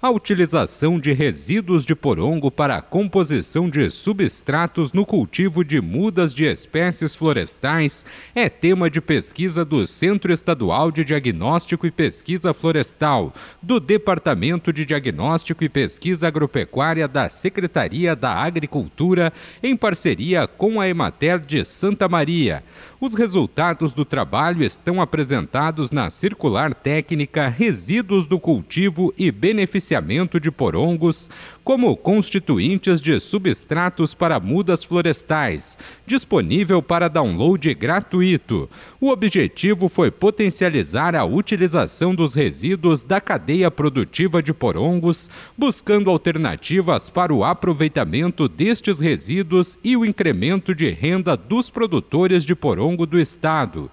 a utilização de resíduos de porongo para a composição de substratos no cultivo de mudas de espécies florestais é tema de pesquisa do Centro Estadual de Diagnóstico e Pesquisa Florestal, do Departamento de Diagnóstico e Pesquisa Agropecuária da Secretaria da Agricultura, em parceria com a Emater de Santa Maria. Os resultados do trabalho estão apresentados na circular técnica Resíduos do Cultivo e De Porongos como constituintes de substratos para mudas florestais, disponível para download gratuito. O objetivo foi potencializar a utilização dos resíduos da cadeia produtiva de porongos, buscando alternativas para o aproveitamento destes resíduos e o incremento de renda dos produtores de porongo do estado.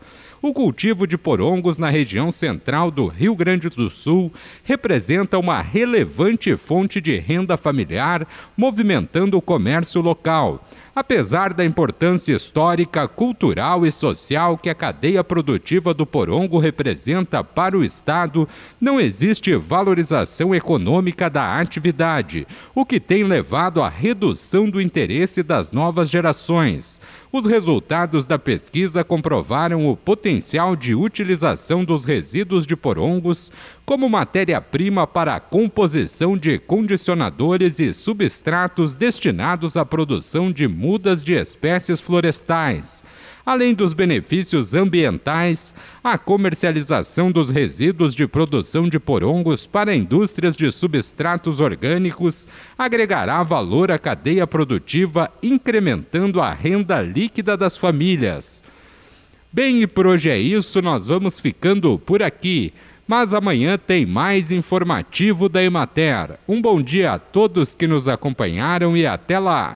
O cultivo de porongos na região central do Rio Grande do Sul representa uma relevante fonte de renda familiar, movimentando o comércio local. Apesar da importância histórica, cultural e social que a cadeia produtiva do porongo representa para o Estado, não existe valorização econômica da atividade, o que tem levado à redução do interesse das novas gerações. Os resultados da pesquisa comprovaram o potencial de utilização dos resíduos de porongos como matéria-prima para a composição de condicionadores e substratos destinados à produção de mudas de espécies florestais. Além dos benefícios ambientais, a comercialização dos resíduos de produção de porongos para indústrias de substratos orgânicos agregará valor à cadeia produtiva, incrementando a renda líquida das famílias. Bem, e por hoje é isso, nós vamos ficando por aqui. Mas amanhã tem mais informativo da Emater. Um bom dia a todos que nos acompanharam e até lá!